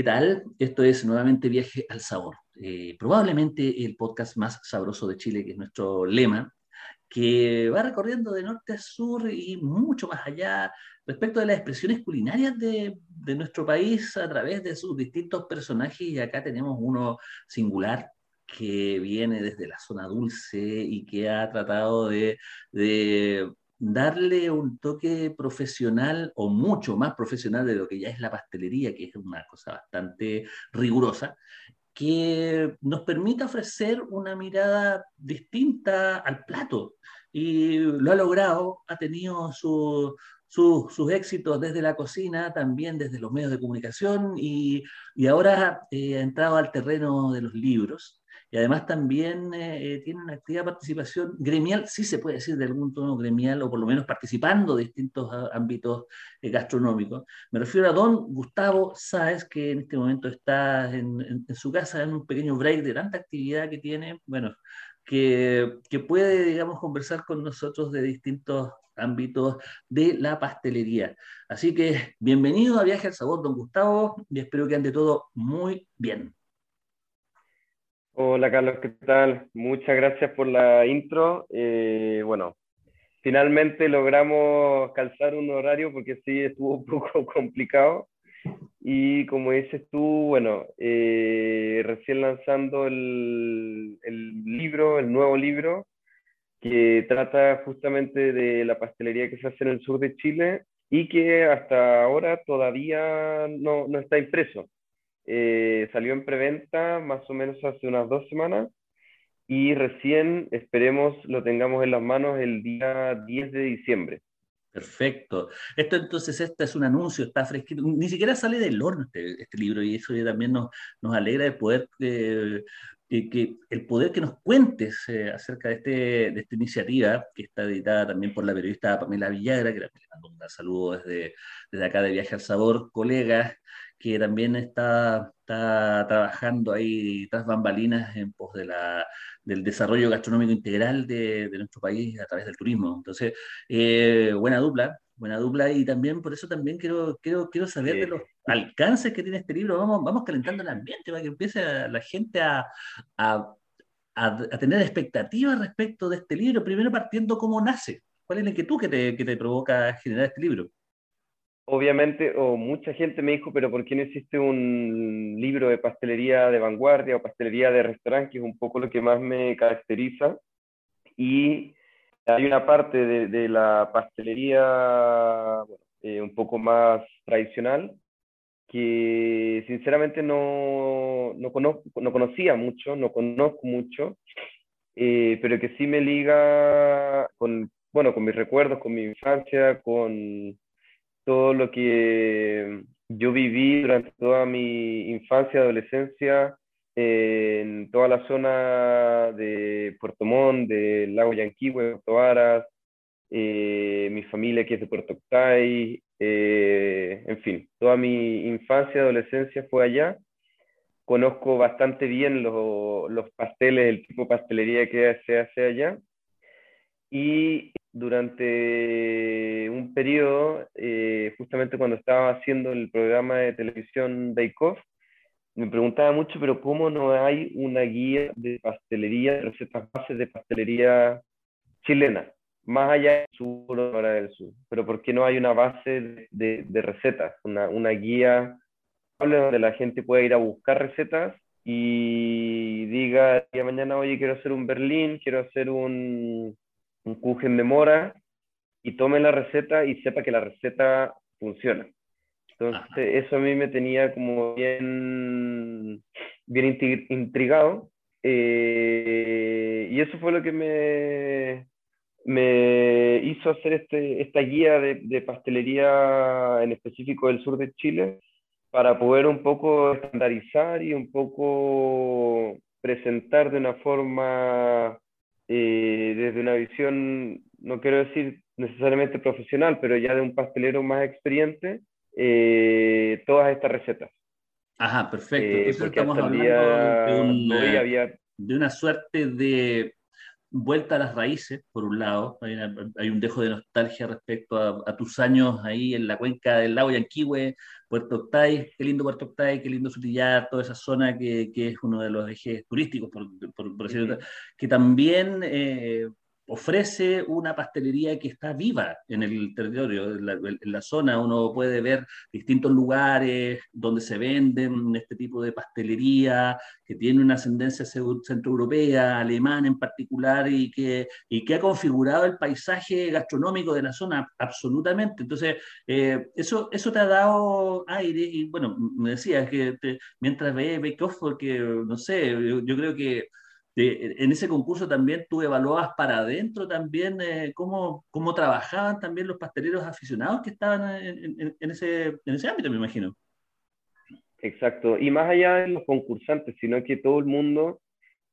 ¿Qué tal? Esto es nuevamente Viaje al Sabor. Eh, probablemente el podcast más sabroso de Chile, que es nuestro lema, que va recorriendo de norte a sur y mucho más allá respecto de las expresiones culinarias de, nuestro país a través de sus distintos personajes. Y acá tenemos uno singular que viene desde la zona dulce y que ha tratado de darle un toque profesional o mucho más profesional de lo que ya es la pastelería, que es una cosa bastante rigurosa, que nos permita ofrecer una mirada distinta al plato. Y lo ha logrado, ha tenido sus éxitos desde la cocina, también desde los medios de comunicación y, y ahora eh, ha entrado al terreno de los libros y además también eh, eh, tiene una activa participación gremial, sí se puede decir de algún tono gremial, o por lo menos participando de distintos ah, ámbitos eh, gastronómicos. Me refiero a don Gustavo Sáez, que en este momento está en, su casa en un pequeño break de tanta actividad que tiene, bueno, que, que puede, digamos, conversar con nosotros de distintos ámbitos de la pastelería. Así que bienvenido a Viaje al Sabor, don Gustavo, y espero que ande todo muy bien. Hola Carlos, ¿qué tal? Muchas gracias por la intro. Eh, bueno, finalmente logramos calzar un horario porque sí estuvo un poco complicado. Y como dices tú, bueno, eh, recién lanzando el, libro, el nuevo libro, que trata justamente de la pastelería que se hace en el sur de Chile y que hasta ahora todavía no está impreso. Eh, salió en preventa más o menos hace unas dos semanas y recién esperemos lo tengamos en las manos el día 10 de diciembre. Perfecto. Esto entonces, este es un anuncio, está fresquito, ni siquiera sale del horno este, este libro y eso también nos, nos alegra de poder, eh, que, el poder que nos cuentes eh, acerca de, este, de esta iniciativa, que está editada también por la periodista Pamela Villagra, que le mando un saludo desde, desde acá de Viaje al Sabor, colegas que también está, está trabajando ahí tras bambalinas en pos de la, del desarrollo gastronómico integral de, de nuestro país a través del turismo. Entonces, eh, buena dupla, buena dupla y también por eso también quiero, quiero, quiero saber de los alcances que tiene este libro. Vamos, vamos calentando el ambiente para que empiece la gente a, a, a, tener expectativas respecto de este libro. Primero partiendo cómo nace. ¿Cuál es la inquietud que te, que te provoca generar este libro? Obviamente, o mucha gente me dijo, pero ¿por qué no existe un libro de pastelería de vanguardia o pastelería de restaurante, que es un poco lo que más me caracteriza? Y hay una parte de, la pastelería eh, un poco más tradicional que sinceramente no, no, conozco, no conocía mucho, no conozco mucho, eh, pero que sí me liga con, bueno, con mis recuerdos, con mi infancia, con todo lo que yo viví durante toda mi infancia, adolescencia, en toda la zona de Puerto Montt, del lago Yanquihue, Puerto Varas, eh, mi familia que es de Puerto Octay, eh, en fin, toda mi infancia, adolescencia fue allá. Conozco bastante bien los pasteles, el tipo de pastelería que se hace allá. Y durante un periodo, eh, justamente cuando estaba haciendo el programa de televisión Bake Off, me preguntaba mucho, pero ¿cómo no hay una guía de pastelería, recetas bases de pastelería chilena? Más allá del sur o del sur. Pero ¿por qué no hay una base de, de, recetas? Una, una guía donde la gente pueda ir a buscar recetas y diga, día mañana, oye, quiero hacer un berlín, quiero hacer un, un kuchen de mora y tome la receta y sepa que la receta funciona. Entonces, eso a mí me tenía como bien, bien intrigado. Eh, y eso fue lo que me, me hizo hacer este, esta guía de, de, pastelería en específico del sur de Chile, para poder un poco estandarizar y un poco presentar de una forma, eh, desde una visión, no quiero decir necesariamente profesional, pero ya de un pastelero más experiente, eh, todas estas recetas. Ajá, perfecto. Eh, Entonces estamos hablando de, de una suerte de vuelta a las raíces, por un lado, hay, un dejo de nostalgia respecto a, tus años ahí en la cuenca del lago Yanquihue, Puerto Octay, qué lindo Puerto Octay, qué lindo Sutillar, toda esa zona que, que es uno de los ejes turísticos, por, por, decirlo, que también eh, ofrece una pastelería que está viva en el territorio, en la, zona. Uno puede ver distintos lugares donde se venden este tipo de pastelería, que tiene una ascendencia centroeuropea, alemana en particular, y que, y que ha configurado el paisaje gastronómico de la zona absolutamente. Entonces, eh, eso, eso te ha dado aire, y bueno, me decías que mientras ve Bake Off, porque no sé, yo creo que en ese concurso también tú evaluabas para adentro también eh, cómo, cómo, trabajaban también los pasteleros aficionados que estaban en, ese, en ese ámbito, me imagino. Exacto, y más allá de los concursantes, sino que todo el mundo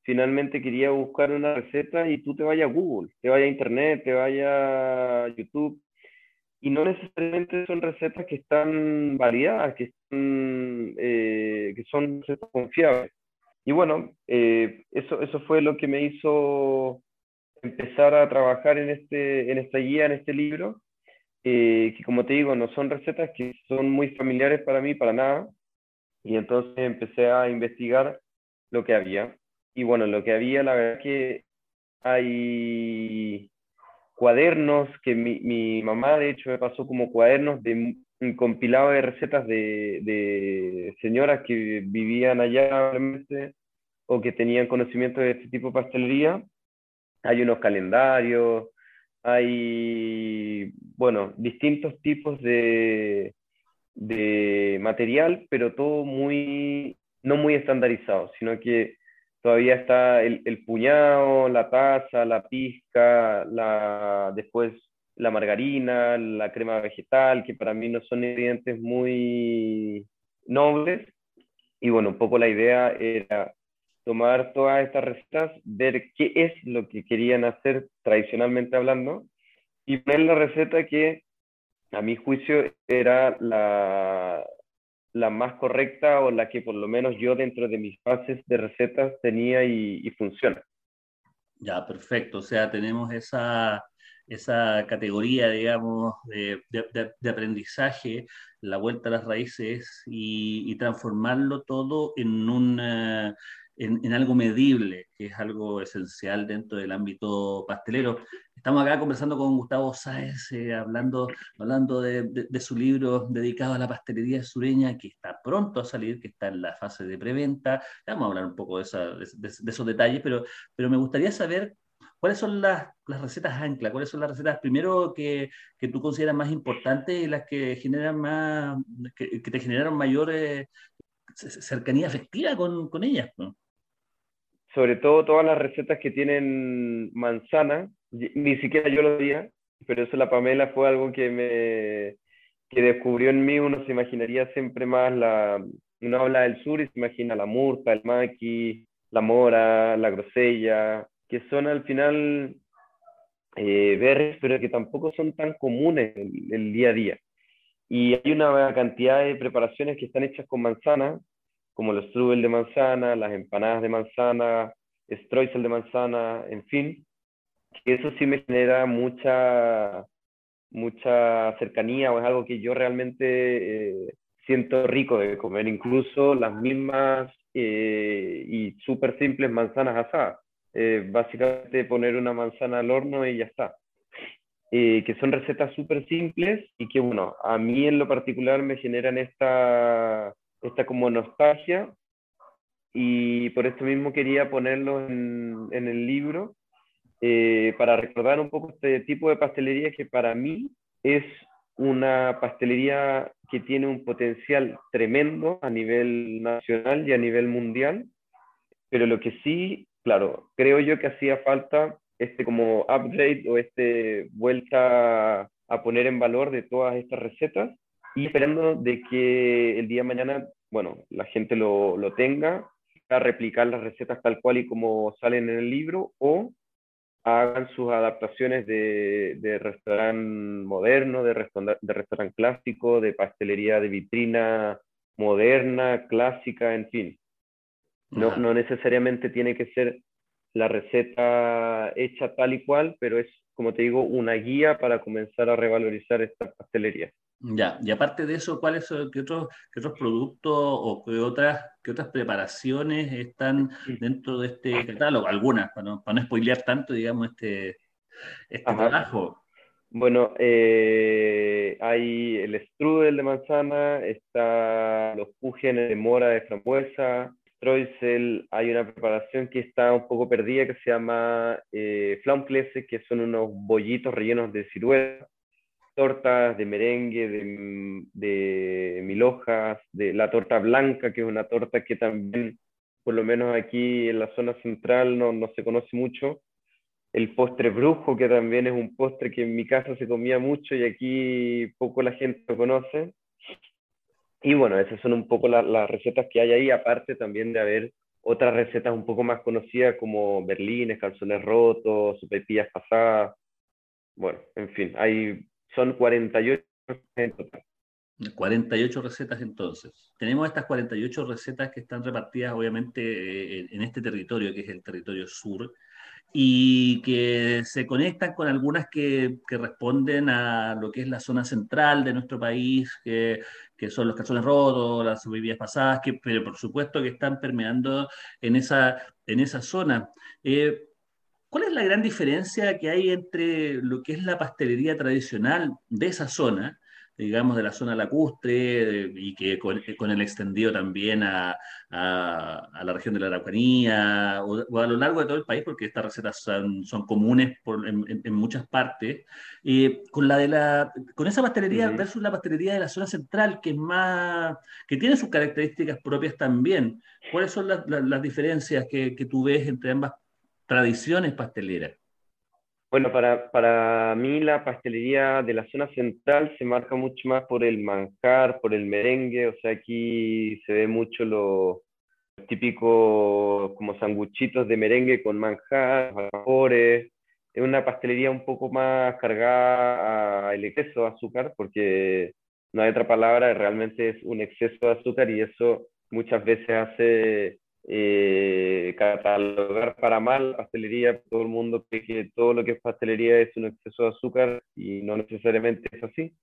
finalmente quería buscar una receta y tú te vayas a Google, te vayas a Internet, te vayas a YouTube, y no necesariamente son recetas que están variadas, que, eh, que son recetas confiables. Y bueno, eh, eso, eso fue lo que me hizo empezar a trabajar en, este, en esta guía, en este libro, eh, que como te digo, no son recetas que son muy familiares para mí, para nada. Y entonces empecé a investigar lo que había. Y bueno, lo que había, la verdad que hay cuadernos que mi, mi mamá, de hecho, me pasó como cuadernos de un compilado de recetas de, de señoras que vivían allá o que tenían conocimiento de este tipo de pastelería. Hay unos calendarios, hay, bueno, distintos tipos de, de material, pero todo muy, no muy estandarizado, sino que todavía está el, el puñado, la taza, la pizca, la, después la margarina, la crema vegetal, que para mí no son ingredientes muy nobles. Y bueno, un poco la idea era tomar todas estas recetas, ver qué es lo que querían hacer tradicionalmente hablando y poner la receta que a mi juicio era la, la más correcta o la que por lo menos yo dentro de mis bases de recetas tenía y, y funciona. Ya, perfecto. O sea, tenemos esa, esa categoría, digamos, de, de, aprendizaje, la vuelta a las raíces y, transformarlo todo en, un, en, en, algo medible, que es algo esencial dentro del ámbito pastelero. Estamos acá conversando con Gustavo Sáez, eh, hablando, hablando de, de, su libro dedicado a la pastelería sureña, que está pronto a salir, que está en la fase de preventa. Vamos a hablar un poco de, esa, de esos detalles, pero, pero me gustaría saber ¿Cuáles son las, las, recetas ancla? ¿Cuáles son las recetas, primero, que, que, tú consideras más importantes y las que generan más, que, te generaron mayor eh, cercanía afectiva con, con ellas? Sobre todo todas las recetas que tienen manzana, ni siquiera yo lo diría, pero eso la Pamela fue algo que me que descubrió en mí, uno se imaginaría siempre más la, uno habla del sur y se imagina la murta, el maqui, la mora, la grosella, que son al final eh, berries, pero que tampoco son tan comunes el, el, día a día. Y hay una cantidad de preparaciones que están hechas con manzana, como los strudel de manzana, las empanadas de manzana, streusel de manzana, en fin, que eso sí me genera mucha, mucha cercanía o es algo que yo realmente eh, siento rico de comer, incluso las mismas eh, y súper simples manzanas asadas. Eh, básicamente poner una manzana al horno y ya está. Eh, que son recetas súper simples y que, bueno, a mí en lo particular me generan esta, esta como nostalgia y por esto mismo quería ponerlo en, en el libro eh, para recordar un poco este tipo de pastelería que para mí es una pastelería que tiene un potencial tremendo a nivel nacional y a nivel mundial, pero lo que sí claro, creo yo que hacía falta este como upgrade o este vuelta a poner en valor de todas estas recetas y esperando de que el día de mañana, bueno, la gente lo, lo tenga, a replicar las recetas tal cual y como salen en el libro, o hagan sus adaptaciones de, de restaurante moderno, de, de restaurante clásico, de pastelería de vitrina moderna, clásica, en fin. No, no necesariamente tiene que ser la receta hecha tal y cual, pero es, como te digo, una guía para comenzar a revalorizar esta pastelería. Ya, y aparte de eso, ¿cuáles son, qué otros, qué otros productos o qué otras, qué otras preparaciones están dentro de este catálogo? Algunas, para no, para no spoilear tanto, digamos, este, este trabajo. Bueno, eh, hay el strudel de manzana, está los púgenes de mora de frambuesa, Streusel, hay una preparación que está un poco perdida que se llama eh, que son unos bollitos rellenos de ciruela tortas de merengue, de, de mil hojas, de la torta blanca, que es una torta que también, por lo menos aquí en la zona central, no, no se conoce mucho. El postre brujo, que también es un postre que en mi casa se comía mucho y aquí poco la gente lo conoce. Y bueno, esas son un poco las recetas que hay ahí, aparte también de haber otras recetas un poco más conocidas como berlines, calzones rotos, pepillas pasadas. Bueno, en fin, hay son 48 en total. 48 recetas entonces. Tenemos estas 48 recetas que están repartidas obviamente eh, en este territorio, que es el territorio sur, y que se conectan con algunas que, que responden a lo que es la zona central de nuestro país, que, que son los calzones rotos, las bebidas pasadas, que, pero por supuesto que están permeando en esa, en esa zona. Eh, ¿Cuál es la gran diferencia que hay entre lo que es la pastelería tradicional de esa zona, digamos de la zona lacustre, y que con, el extendido también a, la región de la Araucanía o, a lo largo de todo el país, porque estas recetas son, comunes en, muchas partes, eh, con, la de la, con esa pastelería versus la pastelería de la zona central, que es más, que tiene sus características propias también. ¿Cuáles son las, diferencias que, que tú ves entre ambas tradiciones pasteleras? Bueno, para, para mí la pastelería de la zona central se marca mucho más por el manjar, por el merengue, o sea, aquí se ve mucho lo típico como sanguchitos de merengue con manjar, vapores. Es una pastelería un poco más cargada al exceso de azúcar, porque no hay otra palabra, realmente es un exceso de azúcar y eso muchas veces hace eh, catalogar para mal pastelería, todo el mundo cree que todo lo que es pastelería es un exceso de azúcar y no necesariamente es así.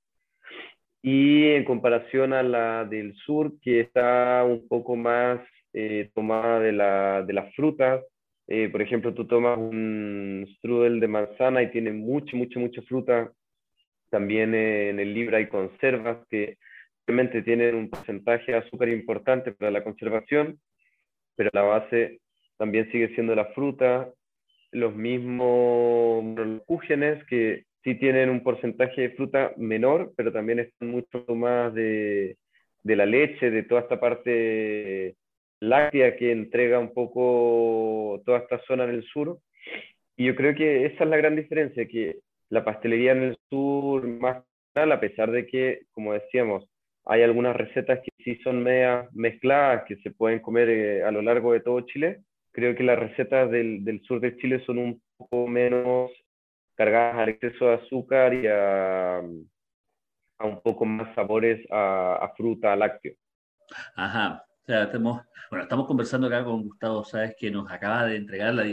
Y en comparación a la del sur, que está un poco más eh, tomada de, la, de las frutas, eh, por ejemplo, tú tomas un strudel de manzana y tiene mucha, mucha, mucha fruta. También en el libro hay conservas que obviamente tienen un porcentaje de azúcar importante para la conservación, pero la base también sigue siendo la fruta, los mismos cúgenes que sí tienen un porcentaje de fruta menor, pero también están mucho más de, de la leche, de toda esta parte láctea que entrega un poco toda esta zona en el sur. Y yo creo que esa es la gran diferencia, que la pastelería en el sur más a pesar de que, como decíamos, hay algunas recetas que sí son media mezcladas, que se pueden comer eh, a lo largo de todo Chile. Creo que las recetas del, del, sur de Chile son un poco menos cargadas al exceso de azúcar y a, a un poco más sabores a, a, fruta, a lácteo. Ajá. O sea, estamos, bueno, estamos conversando acá con Gustavo Sáez, que nos acaba de entregar la,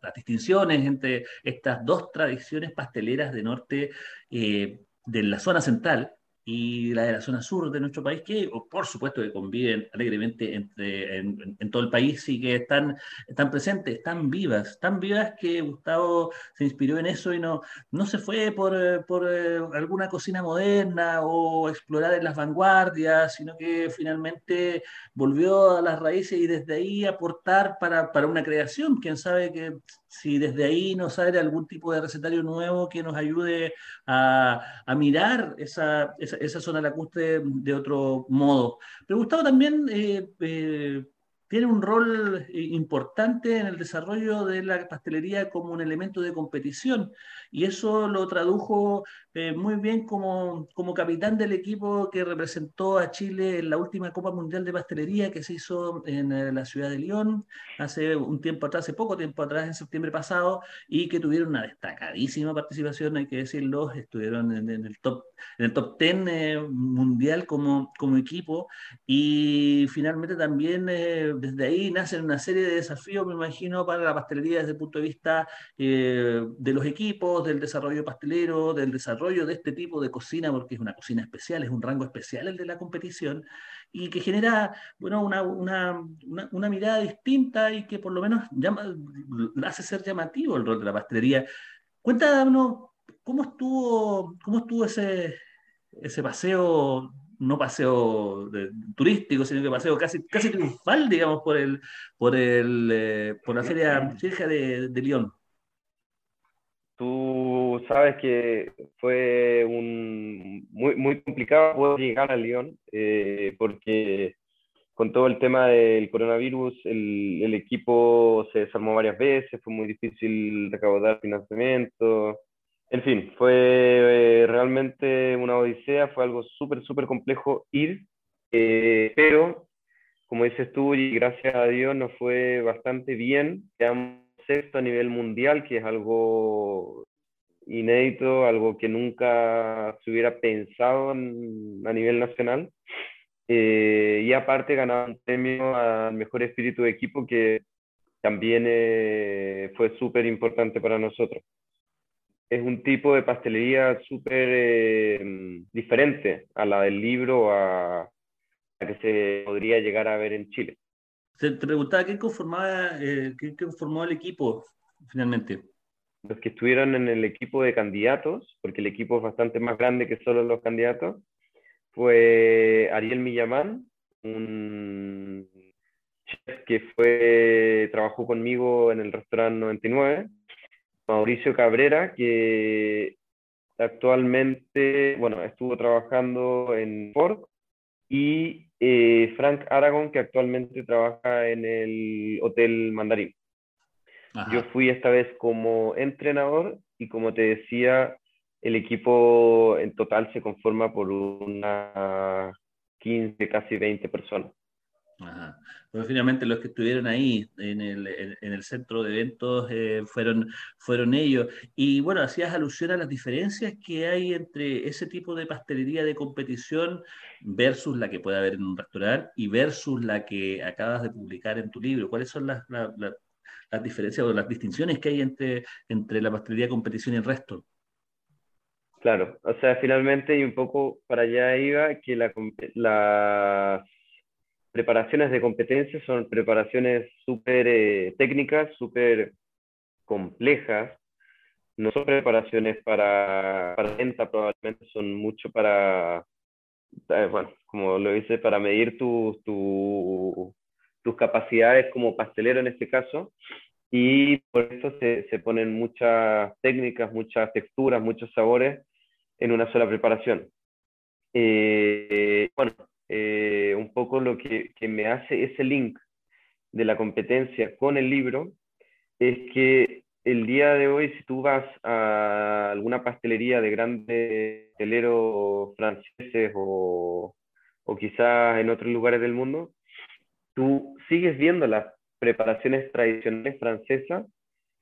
las distinciones entre estas dos tradiciones pasteleras de norte eh, de la zona central, y la de la zona sur de nuestro país, que por supuesto que conviven alegremente entre, en, todo el país y que están, están presentes, están vivas, tan vivas que Gustavo se inspiró en eso y no, no se fue por, por eh, alguna cocina moderna o explorar en las vanguardias, sino que finalmente volvió a las raíces y desde ahí aportar para, para una creación. Quién sabe que si desde ahí nos sale algún tipo de recetario nuevo que nos ayude a, mirar esa, esa, esa, zona lacustre de otro modo. Me gustaba también, eh, eh, tiene un rol eh, importante en el desarrollo de la pastelería como un elemento de competición. Y eso lo tradujo eh, muy bien como, como capitán del equipo que representó a Chile en la última Copa Mundial de Pastelería que se hizo en eh, la ciudad de Lyon hace un tiempo atrás, hace poco tiempo atrás, en septiembre pasado, y que tuvieron una destacadísima participación, hay que decirlo, estuvieron en, el top en el top 10 mundial como, como equipo. Y finalmente también desde ahí nacen una serie de desafíos, me imagino, para la pastelería desde el punto de vista eh, de los equipos, del desarrollo pastelero, del desarrollo de este tipo de cocina, porque es una cocina especial, es un rango especial el de la competición, y que genera bueno, una, una, una, mirada distinta y que por lo menos llama, hace ser llamativo el rol de la pastelería. Cuéntanos, ¿cómo estuvo, cómo estuvo ese, ese paseo no paseo turístico, sino que paseo casi, casi triunfal, digamos, por el, por el, eh, por la feria de, de Lyon. Tú sabes que fue un, muy, muy complicado poder llegar a Lyon, eh, porque con todo el tema del coronavirus, el, el, equipo se desarmó varias veces, fue muy difícil recaudar financiamiento, en fin, fue eh, realmente una odisea, fue algo súper, súper complejo ir, eh, pero como dices tú, y gracias a Dios nos fue bastante bien, quedamos sexto a nivel mundial, que es algo inédito, algo que nunca se hubiera pensado a nivel nacional. Eh, y aparte ganamos un premio al mejor espíritu de equipo que también fue súper importante para nosotros es un tipo de pastelería súper eh, diferente a la del libro a la que se podría llegar a ver en Chile. Te, preguntaba ¿qué conformaba, eh, qué conformó el equipo finalmente. Los que estuvieron en el equipo de candidatos, porque el equipo es bastante más grande que solo los candidatos, fue Ariel Millamán, un chef que fue, trabajó conmigo en el restaurante 99, Mauricio Cabrera, que actualmente, bueno, estuvo trabajando en Ford, y eh, Frank Aragon, que actualmente trabaja en el Hotel Mandarín. Yo fui esta vez como entrenador y como te decía, el equipo en total se conforma por unas 15, casi 20 personas. Ajá. Finalmente los que estuvieron ahí en el, en, el centro de eventos eh, fueron, fueron ellos. Y bueno, hacías alusión a las diferencias que hay entre ese tipo de pastelería de competición versus la que puede haber en un restaurante y versus la que acabas de publicar en tu libro. ¿Cuáles son las, las diferencias o las distinciones que hay entre, entre la pastelería de competición y el resto? Claro, o sea, finalmente y un poco para allá iba que la, la preparaciones de competencia son preparaciones súper eh, técnicas, súper complejas. No son preparaciones para, para venta, probablemente son mucho para, eh, bueno, como lo dice, para medir tu, tus capacidades como pastelero en este caso. Y por eso se, se ponen muchas técnicas, muchas texturas, muchos sabores en una sola preparación. Eh, bueno, eh, un poco lo que, que, me hace ese link de la competencia con el libro es que el día de hoy, si tú vas a alguna pastelería de grandes pasteleros franceses o, o quizás en otros lugares del mundo, tú sigues viendo las preparaciones tradicionales francesas,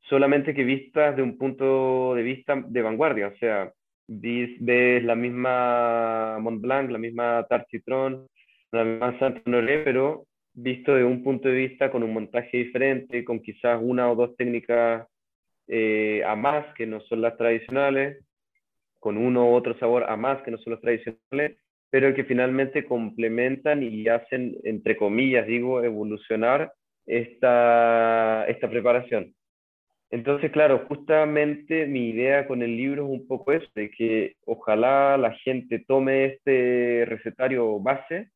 solamente que vistas de un punto de vista de vanguardia, o sea, ves, la misma Mont Blanc, la misma Tarte Citron, la misma Saint Honoré, pero visto de un punto de vista con un montaje diferente, con quizás una o dos técnicas eh, a más que no son las tradicionales, con uno u otro sabor a más que no son los tradicionales, pero que finalmente complementan y hacen, entre comillas, digo, evolucionar esta, esta preparación. Entonces, claro, justamente mi idea con el libro es un poco eso, de que ojalá la gente tome este recetario base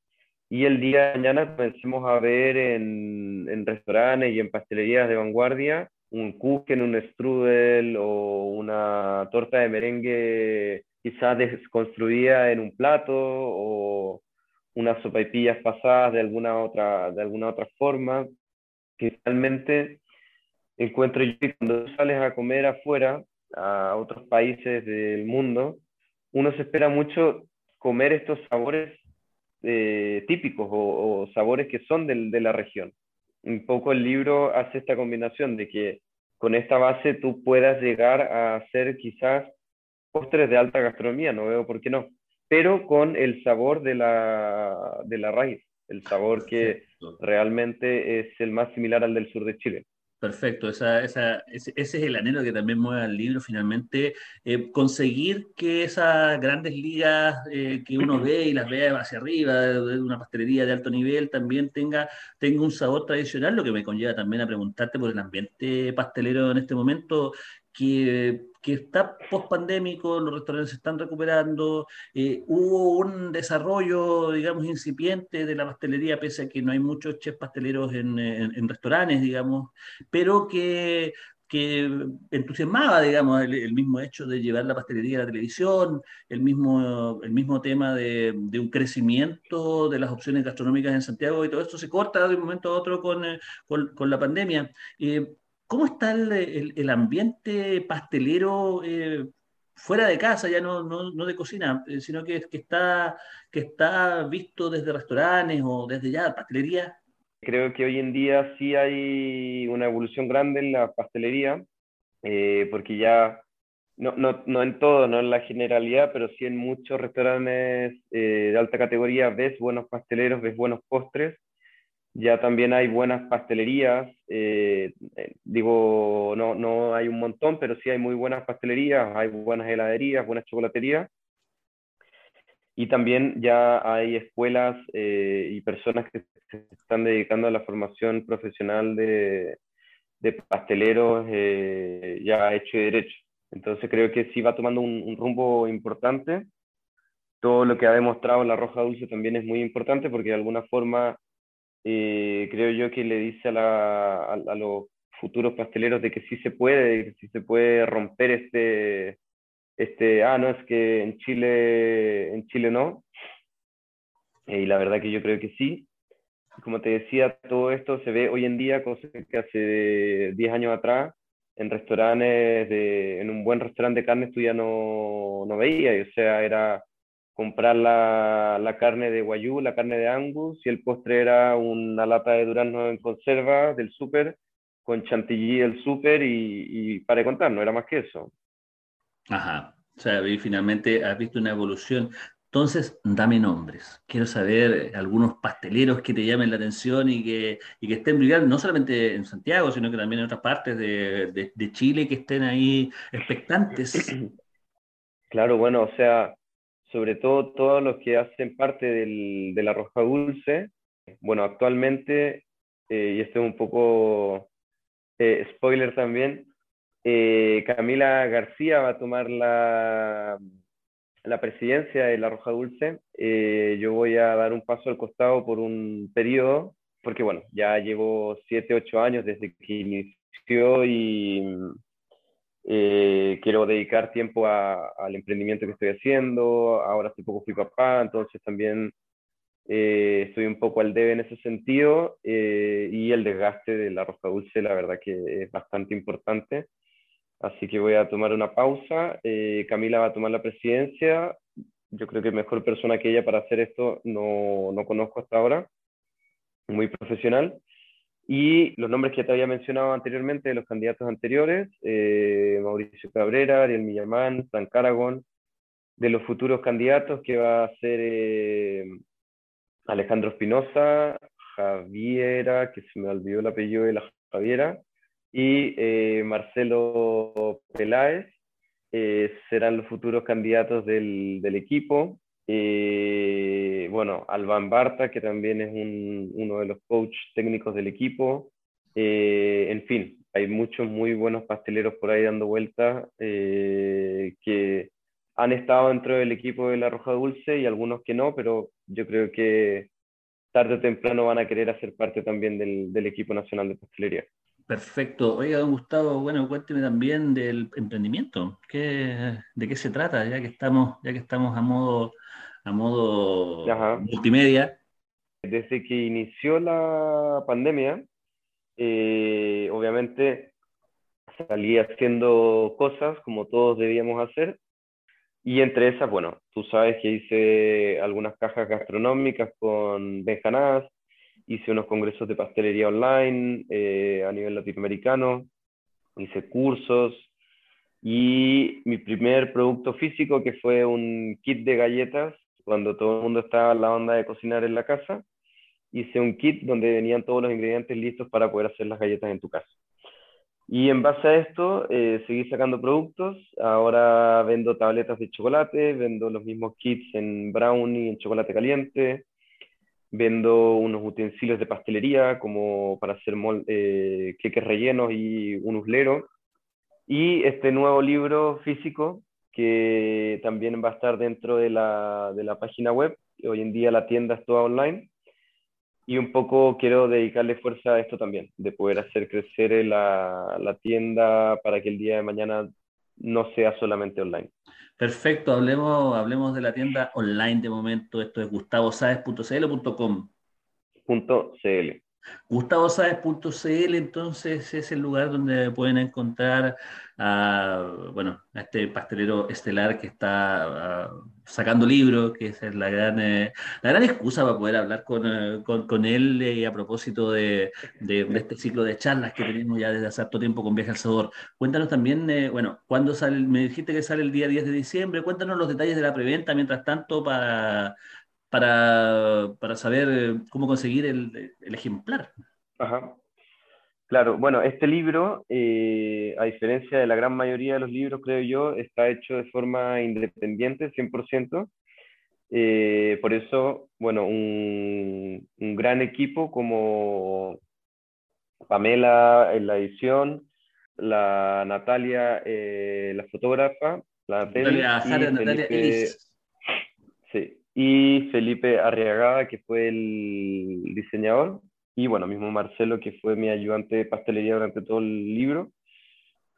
y el día de mañana comencemos a ver en, en restaurantes y en pastelerías de vanguardia un kuchen, un strudel o una torta de merengue quizás desconstruida en un plato o unas sopaipillas pasadas de alguna otra, de alguna otra forma, que realmente encuentro yo que cuando sales a comer afuera, a otros países del mundo, uno se espera mucho comer estos sabores eh, típicos o, sabores que son de la región. Un poco el libro hace esta combinación de que con esta base tú puedas llegar a hacer quizás postres de alta gastronomía, no veo por qué no, pero con el sabor de la, de la raíz, el sabor que realmente es el más similar al del sur de Chile. Perfecto, ese, es el anhelo que también mueve al libro finalmente, eh, conseguir que esas grandes ligas eh, que uno ve y las ve hacia arriba, de una pastelería de alto nivel, también tenga, tenga un sabor tradicional, lo que me conlleva también a preguntarte por el ambiente pastelero en este momento, que, que está post-pandémico, los restaurantes se están recuperando, eh, hubo un desarrollo, digamos, incipiente de la pastelería, pese a que no hay muchos chefs pasteleros en, en, restaurantes, digamos, pero que, que entusiasmaba, digamos, el, mismo hecho de llevar la pastelería a la televisión, el mismo, el mismo tema de, de, un crecimiento de las opciones gastronómicas en Santiago y todo esto se corta de un momento a otro con, eh, con, con la pandemia. Eh, ¿Cómo está el, ambiente pastelero eh, fuera de casa, ya no, de cocina, eh, sino que, está, visto desde restaurantes o desde ya pastelería? Creo que hoy en día sí hay una evolución grande en la pastelería, eh, porque ya, no, no, no, en todo, no en la generalidad, pero sí en muchos restaurantes de alta categoría ves buenos pasteleros, ves buenos postres ya también hay buenas pastelerías, eh, eh, digo, no, no hay un montón, pero sí hay muy buenas pastelerías, hay buenas heladerías, buenas chocolaterías. Y también ya hay escuelas eh, y personas que se están dedicando a la formación profesional de, de pasteleros ya hecho y derecho. Entonces creo que sí va tomando un, un rumbo importante. Todo lo que ha demostrado la Roja Dulce también es muy importante porque de alguna forma eh, creo yo que le dice a, a, los futuros pasteleros de que sí se puede, que sí se puede romper este, este, ah, no, es que en Chile, en Chile no. y la verdad que yo creo que sí. Como te decía, todo esto se ve hoy en día, cosa que hace 10 años atrás, en restaurantes, de, en un buen restaurante de carne tú ya no, no veías, o sea, era comprar la, la, carne de guayú, la carne de angus, y el postre era una lata de durazno en conserva del súper, con chantilly del súper, y, y, para contar, no era más que eso. Ajá, o sea, y finalmente has visto una evolución. Entonces, dame nombres. Quiero saber algunos pasteleros que te llamen la atención y que, y que estén brillando, no solamente en Santiago, sino que también en otras partes de, de, de Chile, que estén ahí expectantes. Claro, bueno, o sea, sobre todo todos los que hacen parte del, de la roja dulce. Bueno, actualmente, eh, y esto es un poco eh, spoiler también, eh, Camila García va a tomar la, la presidencia de la Roja Dulce. yo voy a dar un paso al costado por un periodo, porque bueno, ya llevo 7, 8 años desde que inició y eh, quiero dedicar tiempo al emprendimiento que estoy haciendo, ahora hace poco fui papá, entonces también eh, estoy un poco al debe en ese sentido eh, y el desgaste de la roja dulce la verdad que es bastante importante. Así que voy a tomar una pausa. Camila va a tomar la presidencia. Yo creo que mejor persona que ella para hacer esto no, no conozco hasta ahora. Muy profesional. Y los nombres que te había mencionado anteriormente, de los candidatos anteriores, eh, Mauricio Cabrera, Ariel Millamán, Frank Aragón, de los futuros candidatos que va a ser eh, Alejandro Espinosa, Javiera, que se me olvidó el apellido de la Javiera, y eh, Marcelo Peláez, serán los futuros candidatos del, del equipo. Eh, bueno, Alban Barta, que también es uno de los coach técnicos del equipo. Eh, en fin, hay muchos muy buenos pasteleros por ahí dando vueltas eh, que han estado dentro del equipo de la Roja Dulce y algunos que no, pero yo creo que tarde o temprano van a querer hacer parte también del, equipo nacional de pastelería. Perfecto. Oiga, don Gustavo, bueno, cuénteme también del emprendimiento. ¿Qué, ¿De qué se trata? Ya que estamos, ya que estamos a modo a modo multimedia. Desde que inició la pandemia, eh, obviamente salí haciendo cosas como todos debíamos hacer. Y entre esas, bueno, tú sabes que hice algunas cajas gastronómicas con Benjanás, hice unos congresos de pastelería online eh, a nivel latinoamericano, hice cursos y mi primer producto físico que fue un kit de galletas cuando todo el mundo estaba en la onda de cocinar en la casa, hice un kit donde venían todos los ingredientes listos para poder hacer las galletas en tu casa. Y en base a esto, eh, seguí sacando productos. Ahora vendo tabletas de chocolate, vendo los mismos kits en brownie, en chocolate caliente. Vendo unos utensilios de pastelería, como para hacer eh, queques rellenos y un uslero. Y este nuevo libro físico, que también va a estar dentro de la, de la página web. Hoy en día la tienda es toda online y un poco quiero dedicarle fuerza a esto también, de poder hacer crecer la, la, tienda para que el día de mañana no sea solamente online. Perfecto, hablemos, hablemos de la tienda online de momento. Esto es gustavosaez.cl o .com. .cl. GustavoSaez.cl entonces es el lugar donde pueden encontrar a, bueno, este pastelero estelar que está sacando libros, que es la gran, eh, la gran excusa para poder hablar con, eh, con, él y a propósito de, de, este ciclo de charlas que tenemos ya desde hace harto tiempo con Viaje al Sabor. Cuéntanos también, eh, bueno, cuándo sale, me dijiste que sale el día 10 de diciembre, cuéntanos los detalles de la preventa mientras tanto para para, para saber eh, cómo conseguir el, el, ejemplar. Ajá. Claro, bueno, este libro, eh, a diferencia de la gran mayoría de los libros, creo yo, está hecho de forma independiente, 100%. Eh, por eso, bueno, un, un, gran equipo como Pamela en la edición, la Natalia, la fotógrafa, la Natalia, Natalia Sí, y Felipe Arriagada, que fue el diseñador, y bueno, mismo Marcelo, que fue mi ayudante de pastelería durante todo el libro.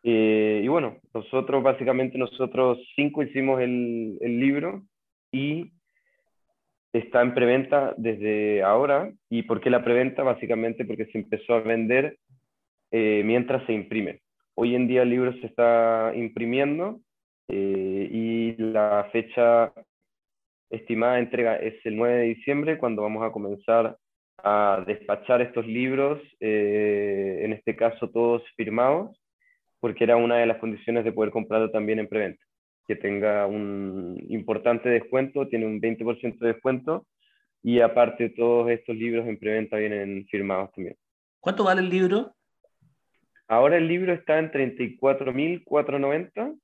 Eh, y bueno, nosotros, básicamente nosotros cinco hicimos el, el libro y está en preventa desde ahora. ¿Y por qué la preventa? Básicamente porque se empezó a vender eh, mientras se imprime. Hoy en día el libro se está imprimiendo eh, y la fecha estimada entrega es el 9 de diciembre, cuando vamos a comenzar a despachar estos libros, eh, en este caso todos firmados, porque era una de las condiciones de poder comprarlo también en preventa, que tenga un importante descuento, tiene un 20% de descuento, y aparte todos estos libros en preventa vienen firmados también. ¿Cuánto vale el libro? Ahora el libro está en 34.490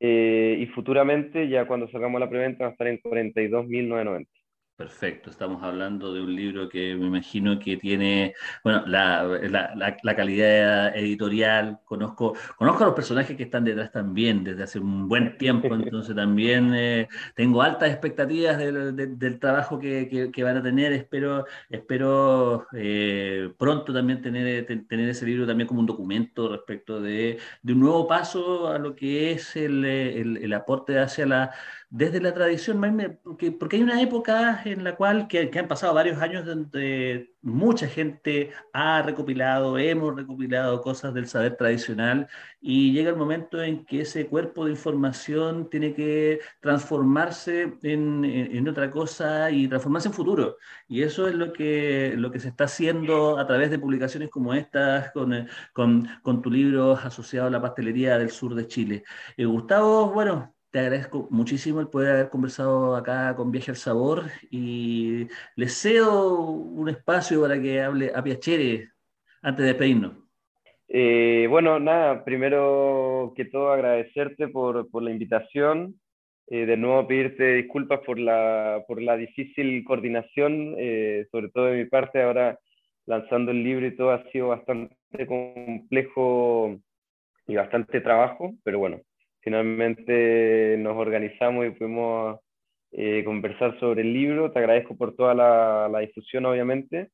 eh, y futuramente, ya cuando sacamos la preventa, va a estar en 42.990. Perfecto, estamos hablando de un libro que me imagino que tiene, bueno, la, la, la, calidad editorial, conozco, conozco a los personajes que están detrás también desde hace un buen tiempo, entonces también eh, tengo altas expectativas del, del, trabajo que, que, van a tener, espero, espero eh, pronto también tener, tener ese libro también como un documento respecto de, de un nuevo paso a lo que es el, el, el aporte hacia la desde la tradición, porque, porque hay una época en la cual, que, han pasado varios años donde mucha gente ha recopilado, hemos recopilado cosas del saber tradicional y llega el momento en que ese cuerpo de información tiene que transformarse en, en, otra cosa y transformarse en futuro. Y eso es lo que, lo que se está haciendo a través de publicaciones como estas, con, con, con tu libro asociado a la pastelería del sur de Chile. Eh, Gustavo, bueno, te agradezco muchísimo el poder haber conversado acá con Viaje al Sabor y les cedo un espacio para que hable a Piachere antes de despedirnos. Eh, bueno, nada, primero que todo agradecerte por, por la invitación. Eh, de nuevo pedirte disculpas por la, por la difícil coordinación, eh, sobre todo de mi parte, ahora lanzando el libro y todo ha sido bastante complejo y bastante trabajo, pero bueno, finalmente nos organizamos y pudimos eh, conversar sobre el libro. Te agradezco por toda la, la difusión, obviamente.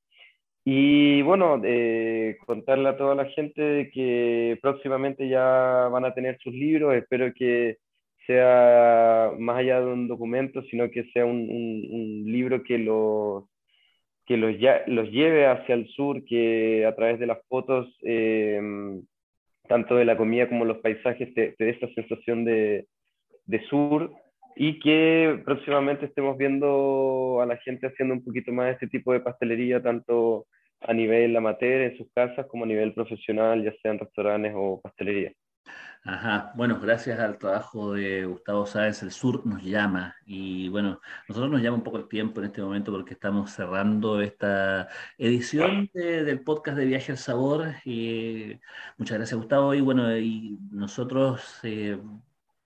Y bueno, eh, contarle a toda la gente que próximamente ya van a tener sus libros. Espero que sea más allá de un documento, sino que sea un, un, libro que los que los, ya, los lleve hacia el sur, que a través de las fotos, eh, tanto de la comida como los paisajes, te, dé esta sensación de, de sur y que próximamente estemos viendo a la gente haciendo un poquito más este tipo de pastelería, tanto a nivel amateur en sus casas como a nivel profesional, ya sean restaurantes o pastelería. Ajá, bueno, gracias al trabajo de Gustavo Sáez, el sur nos llama y bueno, nosotros nos llama un poco el tiempo en este momento porque estamos cerrando esta edición del podcast de Viaje al Sabor. Y muchas gracias Gustavo y bueno, y nosotros eh,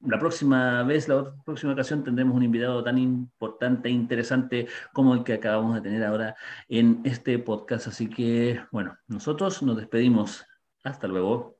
la próxima vez, la próxima ocasión, tendremos un invitado tan importante e interesante como el que acabamos de tener ahora en este podcast. Así que, bueno, nosotros nos despedimos. Hasta luego.